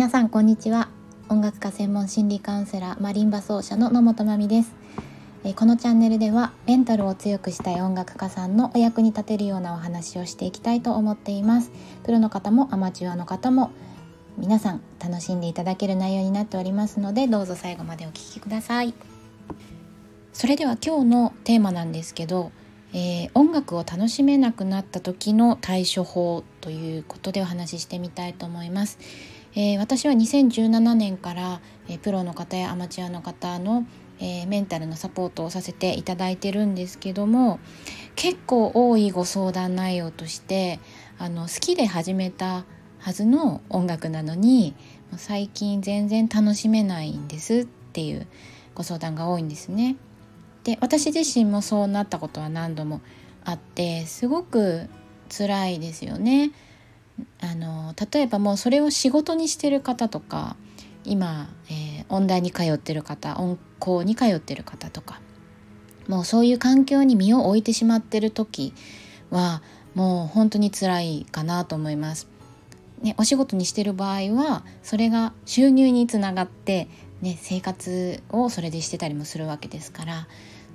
皆さんこんにちは。音楽家専門心理カウンセラーマリンバ奏者の野本真美です。えこのチャンネルではメンタルを強くしたい音楽家さんのお役に立てるようなお話をしていきたいと思っています。プロの方もアマチュアの方も皆さん楽しんでいただける内容になっておりますのでどうぞ最後までお聴きください。それでは今日のテーマなんですけどえー、音楽を楽しめなくなった時の対処法ということでお話ししてみたいと思います。えー、私は2017年から、えー、プロの方やアマチュアの方の、えメンタルのサポートをさせていただいてるんですけども結構多いご相談内容としてあの好きで始めたはずの音楽なのに最近全然楽しめないんですっていうご相談が多いんですね。で私自身もそうなったことは何度もあってすごく辛いですよね。あの例えばもうそれを仕事にしてる方とか今、えー、音大に通ってる方音校に通ってる方とかもうそういう環境に身を置いてしまってる時はもう本当に辛いかなと思います。ね、お仕事にしてる場合はそれが収入につながって、ね、生活をそれでしてたりもするわけですから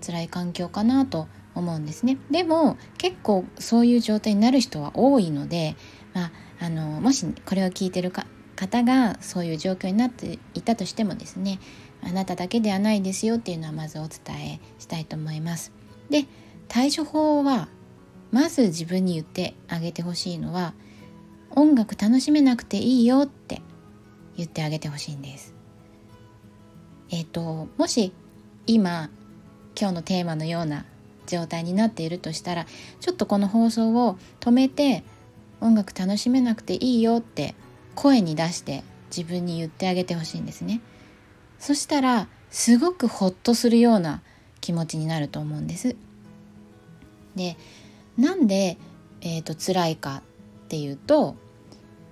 辛い環境かなと思うんですねでも結構そういう状態になる人は多いので、まあ、あのもしこれを聞いてるか方がそういう状況になっていたとしてもですねあなただけではないですよっていうのはまずお伝えしたいと思います。で対処法はまず自分に言ってあげてほしいのは音楽楽しめなくていいよって言ってあげてほしいんです。えっ、ー、ともし今今日のテーマのような状態になっているとしたらちょっとこの放送を止めて音楽楽しめなくていいよって声に出して自分に言ってあげてほしいんですね。そしたらすごくホッとするような気持ちになると思うんです。でなんで、えーと、辛いかっていうと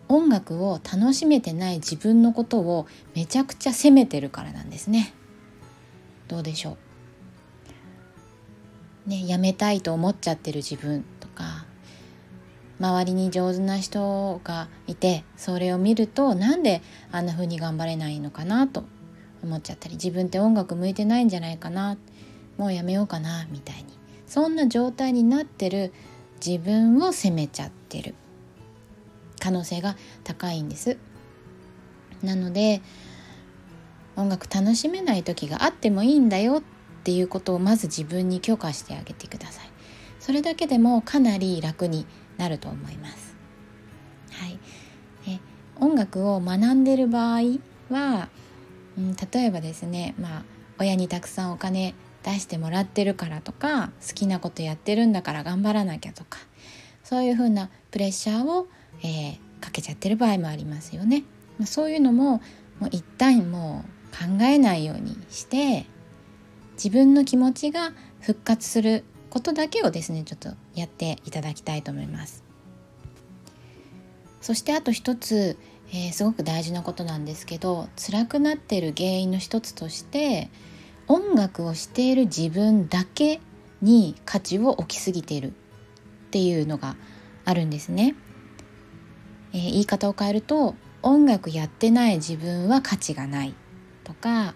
音楽を楽しめてない自分のことをめちゃくちゃ責めてるからなんですね。どうでしょう。ね、やめたいと思っちゃってる自分。周りに上手な人がいてそれを見るとなんであんな風に頑張れないのかなと思っちゃったり自分って音楽向いてないんじゃないかなもうやめようかなみたいにそんな状態になってる自分を責めちゃってる可能性が高いんです。なので音楽楽しめない時があってもいいんだよっていうことをまず自分に許可してあげてくださいそれだけでもかなり楽になると思いますはいえ音楽を学んでる場合は、うん、例えばですねまあ親にたくさんお金出してもらってるからとか好きなことやってるんだから頑張らなきゃとかそういうふうなプレッシャーを、えー、かけちゃってる場合もありますよね。まあそういうのももう一旦もう考えないようにして自分の気持ちが復活することだけをですねちょっとやっていただきたいと思います。そしてあと一つ、えー、すごく大事なことなんですけど辛くなっている原因の一つとして音楽をしている自分だけに価値を置きすぎているっていうのがあるんですね、えー、言い方を変えると音楽やってない自分は価値がないとか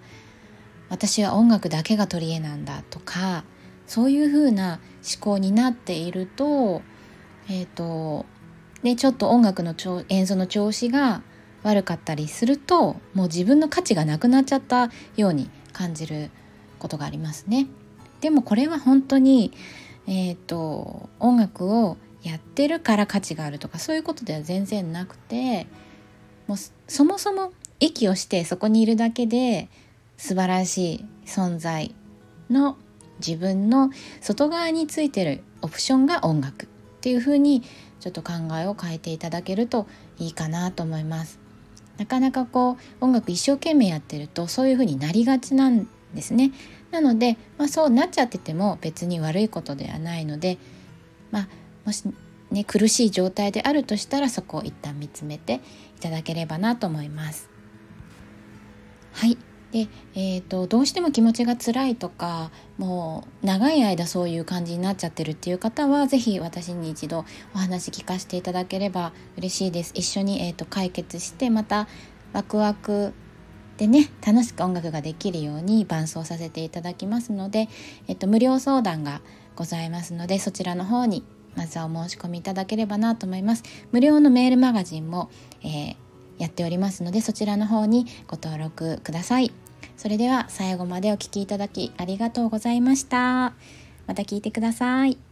私は音楽だけが取り柄なんだとかそういうふうな思考になっているとえ、ー、とでちょっと音楽の演奏の調子が悪かったりするともう自分の価値がなくなっちゃったように感じることがありますね。でもこれは本当に、えーと、音楽をやってるから価値があるとかそういうことでは全然なくてもうそもそも息をしてそこにいるだけで素晴らしい存在の自分の外側についてるオプションが音楽っていう風にちょっと考えを変えていただけるといいかなと思います。なかなかこう音楽一生懸命やってるとそういう風になりがちなんですね。なので、まあ、そうなっちゃってても別に悪いことではないので、まあ、もしね苦しい状態であるとしたらそこを一旦見つめていただければなと思います。はいで、えーと、どうしても気持ちが辛いとかもう長い間そういう感じになっちゃってるっていう方は是非私に一度お話聞かせていただければ嬉しいです。一緒に、えーと、解決してまたワクワクでね楽しく音楽ができるように伴奏させていただきますので、えっと、無料相談がございますのでそちらの方にまずはお申し込みいただければなと思います。無料のメールマガジンも、えー、やっておりますのでそちらの方にご登録ください。それでは最後までお聴きいただきありがとうございました。また聞いてください。